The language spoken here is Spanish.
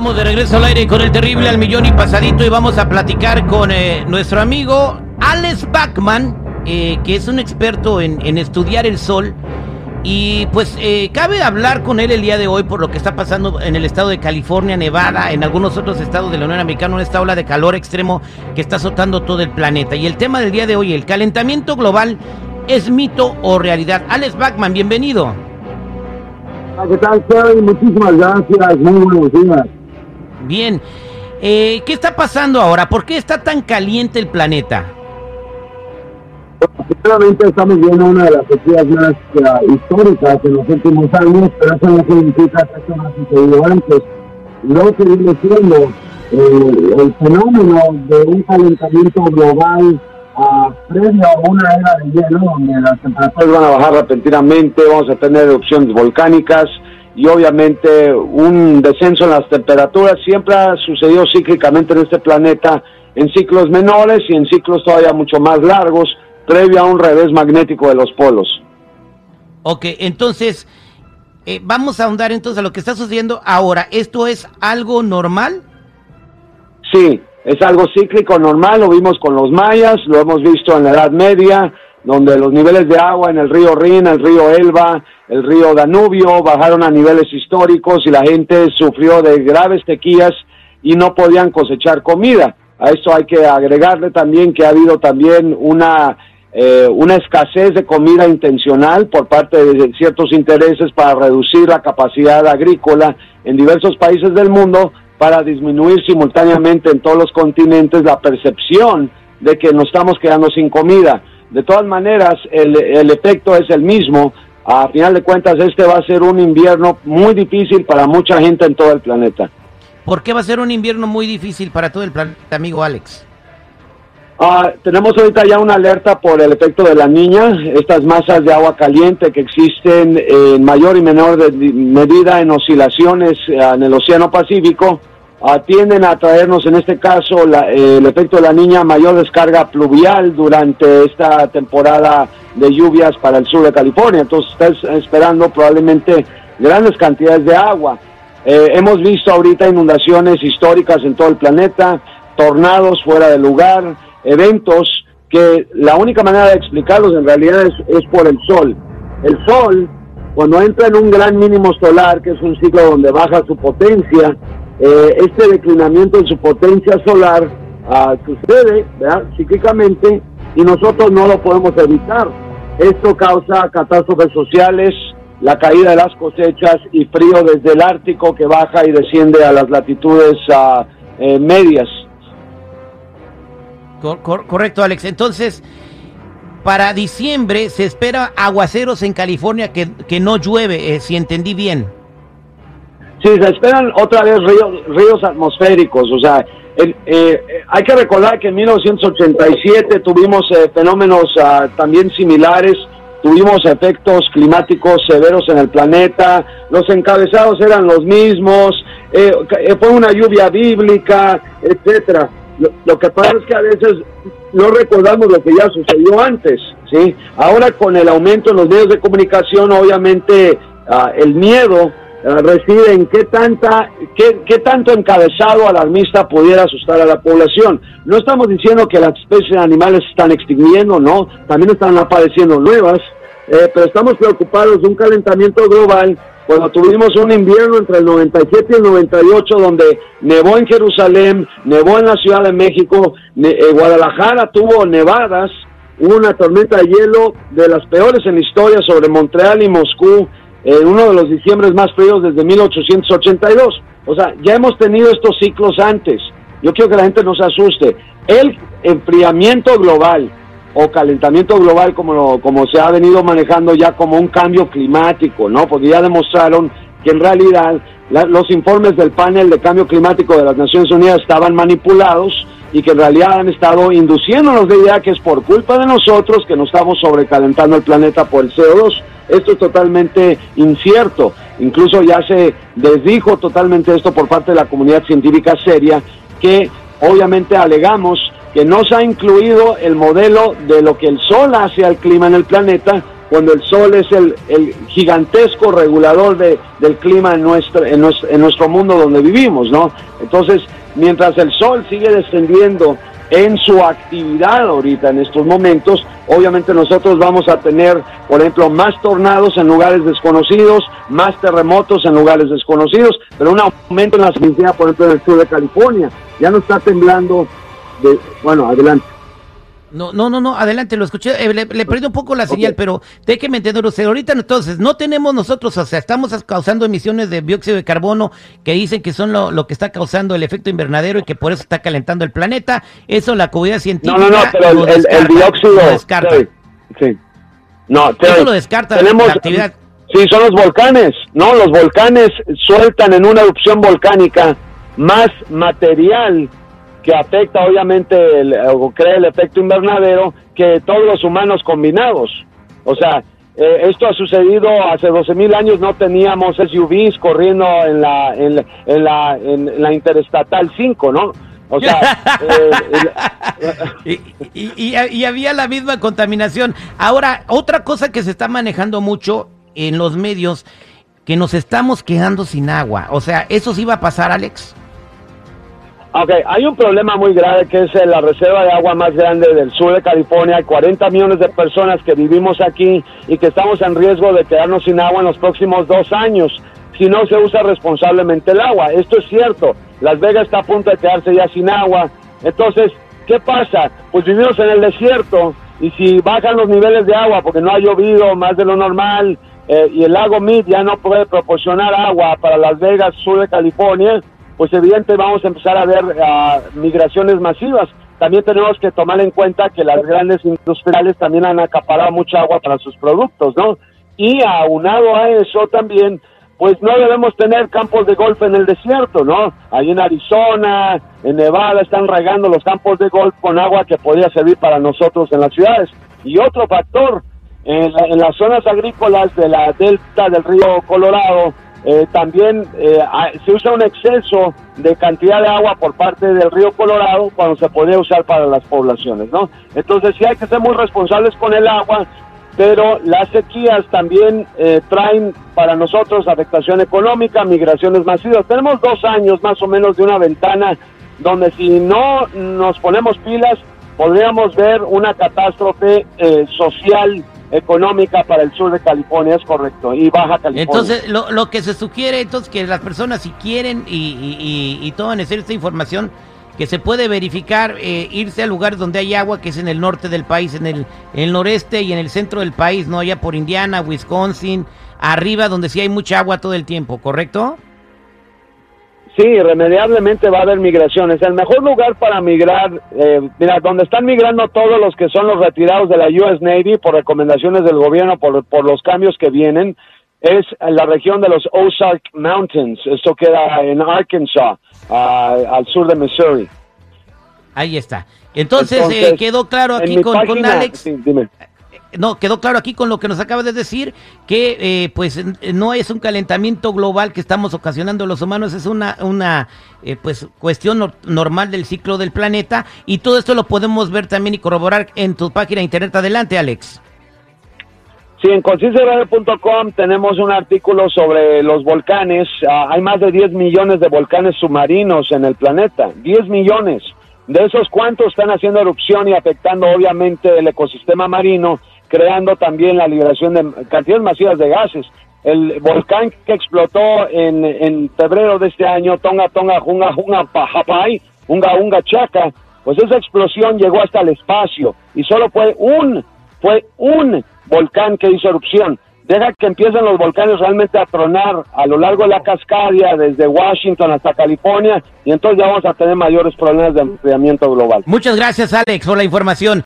Estamos de regreso al aire con el terrible al millón y pasadito y vamos a platicar con eh, nuestro amigo Alex Bachman, eh, que es un experto en, estudiar el sol. Y pues eh, cabe hablar con él el día de hoy por lo que está pasando en el estado de California, Nevada, en algunos otros estados de la Unión Americana, en esta ola de calor extremo que está azotando todo el planeta. Y el tema del día de hoy, el calentamiento global, ¿es mito o realidad? Alex Bachman, bienvenido. ¿Qué tal, Kevin? Muchísimas gracias. Muy buenos días. Bien. Eh, ¿Qué está pasando ahora? ¿Por qué está tan caliente el planeta? Efectivamente, estamos viendo una de las sequías más uh, históricas en los últimos años, pero eso no significa que esto no ha sucedido antes. Lo que viene el fenómeno de un calentamiento global uh, previo a una era de hielo, donde las temperaturas van a bajar repentinamente, vamos a tener erupciones volcánicas y obviamente un descenso en las temperaturas. Siempre ha sucedido cíclicamente en este planeta en ciclos menores y en ciclos todavía mucho más largos, previo a un revés magnético de los polos. Ok, entonces, eh, vamos a ahondar entonces a lo que está sucediendo ahora. ¿Esto es algo normal? Sí, es algo cíclico normal, lo vimos con los mayas, lo hemos visto en la Edad Media, donde los niveles de agua en el río Rin, el río Elba, el río Danubio bajaron a niveles históricos y la gente sufrió de graves sequías y no podían cosechar comida. A esto hay que agregarle también que ha habido también una, eh, una escasez de comida intencional por parte de ciertos intereses para reducir la capacidad agrícola en diversos países del mundo para disminuir simultáneamente en todos los continentes la percepción de que nos estamos quedando sin comida. De todas maneras, el, el efecto es el mismo. A final de cuentas, este va a ser un invierno muy difícil para mucha gente en todo el planeta. ¿Por qué va a ser un invierno muy difícil para todo el planeta, amigo Alex? Uh, tenemos ahorita ya una alerta por el efecto de la niña, estas masas de agua caliente que existen en mayor y menor de, medida en oscilaciones uh, en el Océano Pacífico, uh, tienden a traernos en este caso la, eh, el efecto de la niña mayor descarga pluvial durante esta temporada de lluvias para el sur de California. Entonces está esperando probablemente grandes cantidades de agua. Eh, hemos visto ahorita inundaciones históricas en todo el planeta, tornados fuera de lugar, eventos que la única manera de explicarlos en realidad es, por el sol. El sol, cuando entra en un gran mínimo solar, que es un ciclo donde baja su potencia, eh, este declinamiento en su potencia solar uh, sucede ¿verdad? cíclicamente y nosotros no lo podemos evitar. Esto causa catástrofes sociales, la caída de las cosechas y frío desde el Ártico que baja y desciende a las latitudes uh, medias. Cor cor correcto, Alex. Entonces, para diciembre se espera aguaceros en California que, que no llueve, eh, si entendí bien. Sí, se esperan otra vez ríos, ríos atmosféricos. O sea, el, eh, hay que recordar que en 1987 tuvimos eh, fenómenos uh, también similares. Tuvimos efectos climáticos severos en el planeta, los encabezados eran los mismos, eh, fue una lluvia bíblica, etcétera. Lo, lo, que pasa es que a veces no recordamos lo que ya sucedió antes, ¿sí? Ahora con el aumento en los medios de comunicación, obviamente uh, el miedo uh, reside en qué tanta, qué, qué tanto encabezado alarmista pudiera asustar a la población. No estamos diciendo que las especies animales se están extinguiendo, no, también están apareciendo nuevas, eh, pero estamos preocupados de un calentamiento global cuando tuvimos un invierno entre el 97 y el 98 donde nevó en Jerusalén, nevó en la Ciudad de México, ne eh, Guadalajara tuvo nevadas, hubo una tormenta de hielo de las peores en la historia sobre Montreal y Moscú, en uno de los diciembres más fríos desde 1882. O sea, ya hemos tenido estos ciclos antes. Yo quiero que la gente no se asuste. El enfriamiento global o calentamiento global como, lo, como se ha venido manejando ya como un cambio climático, ¿no? Porque ya demostraron que en realidad la, los informes del panel de cambio climático de las Naciones Unidas estaban manipulados y que en realidad han estado induciéndonos de idea que es por culpa de nosotros que nos estamos sobrecalentando el planeta por el CO2. Esto es totalmente incierto. Incluso ya se desdijo totalmente esto por parte de la comunidad científica seria que obviamente alegamos que no se ha incluido el modelo de lo que el sol hace al clima en el planeta cuando el sol es el, gigantesco regulador de, del clima en nuestro, en, en nuestro mundo donde vivimos, ¿no? Entonces, mientras el sol sigue descendiendo en su actividad ahorita en estos momentos, obviamente nosotros vamos a tener, por ejemplo, más tornados en lugares desconocidos, más terremotos en lugares desconocidos, pero un aumento en la seismicidad, por ejemplo, en el sur de California. Ya no está temblando, de, bueno, adelante. No, no, no, no, adelante, lo escuché, eh, le, le un poco la señal, pero déjeme entender usted, ahorita entonces, no tenemos nosotros, o sea, estamos causando emisiones de dióxido de carbono que dicen que son lo, que está causando el efecto invernadero y que por eso está calentando el planeta, eso la comunidad científica No, no, no, pero el, dióxido... Lo descarta. Sí, No, eso lo descarta tenemos, la actividad. Sí, son los volcanes, ¿no? Los volcanes sueltan en una erupción volcánica más material que afecta obviamente el, o crea el efecto invernadero que todos los humanos combinados. O sea, eh, esto ha sucedido hace 12 mil años, no teníamos SUVs corriendo en la, en, la, en la Interestatal 5, ¿no? O sea, eh, y, y, había la misma contaminación. Ahora, otra cosa que se está manejando mucho en los medios, que nos estamos quedando sin agua. O sea, ¿eso sí va a pasar, Alex? Ok, hay un problema muy grave que es la reserva de agua más grande del sur de California. Hay 40 millones de personas que vivimos aquí y que estamos en riesgo de quedarnos sin agua en los próximos dos años si no se usa responsablemente el agua. Esto es cierto. Las Vegas está a punto de quedarse ya sin agua. Entonces, ¿qué pasa? Pues vivimos en el desierto y si bajan los niveles de agua porque no ha llovido más de lo normal eh, y el lago Mead ya no puede proporcionar agua para Las Vegas, sur de California, pues evidente vamos a empezar a ver ah, migraciones masivas. También tenemos que tomar en cuenta que las grandes industriales también han acaparado mucha agua para sus productos, ¿no? Y aunado a eso también, pues no debemos tener campos de golf en el desierto, ¿no? Ahí en Arizona, en Nevada están regando los campos de golf con agua que podría servir para nosotros en las ciudades. Y otro factor, en, en las zonas agrícolas de la delta del río Colorado, eh, también eh, se usa un exceso de cantidad de agua por parte del río Colorado cuando se podría usar para las poblaciones, ¿no? Entonces sí hay que ser muy responsables con el agua, pero las sequías también eh, traen para nosotros afectación económica, migraciones masivas. Tenemos dos años más o menos de una ventana donde si no nos ponemos pilas podríamos ver una catástrofe social económica para el sur de California, es correcto, y Baja California. Entonces, lo, lo que se sugiere, entonces, que las personas si quieren y, y, y, toman esta información, que se puede verificar, eh, irse a lugares donde hay agua, que es en el norte del país, en el, en el noreste y en el centro del país, ¿no? Allá por Indiana, Wisconsin, arriba, donde sí hay mucha agua todo el tiempo, ¿correcto? Sí, irremediablemente va a haber migraciones. El mejor lugar para migrar, eh, mira, donde están migrando todos los que son los retirados de la US Navy por recomendaciones del gobierno, por, por los cambios que vienen, es la región de los Ozark Mountains. Esto queda en Arkansas, al sur de Missouri. Ahí está. Entonces, eh, quedó claro aquí con, con, Alex. dime no, quedó claro aquí con lo que nos acaba de decir, que eh, pues no es un calentamiento global que estamos ocasionando los humanos, es una, una eh, pues cuestión normal del ciclo del planeta y todo esto lo podemos ver también y corroborar en tu página internet. Adelante, Alex. Sí, en concienciaradio.com tenemos un artículo sobre los volcanes. Ah, hay más de 10 millones de volcanes submarinos en el planeta. 10 millones. De esos, ¿cuántos están haciendo erupción y afectando obviamente el ecosistema marino? Creando también la liberación de cantidades masivas de gases. El volcán que explotó en, en febrero de este año, Tonga Tonga Junga Junga Pajapai, Unga Unga Chaca, pues esa explosión llegó hasta el espacio y solo fue un, fue un volcán que hizo erupción. Deja que empiecen los volcanes realmente a tronar a lo largo de la cascadia, desde Washington hasta California, y entonces ya vamos a tener mayores problemas de enfriamiento global. Muchas gracias, Alex, por la información.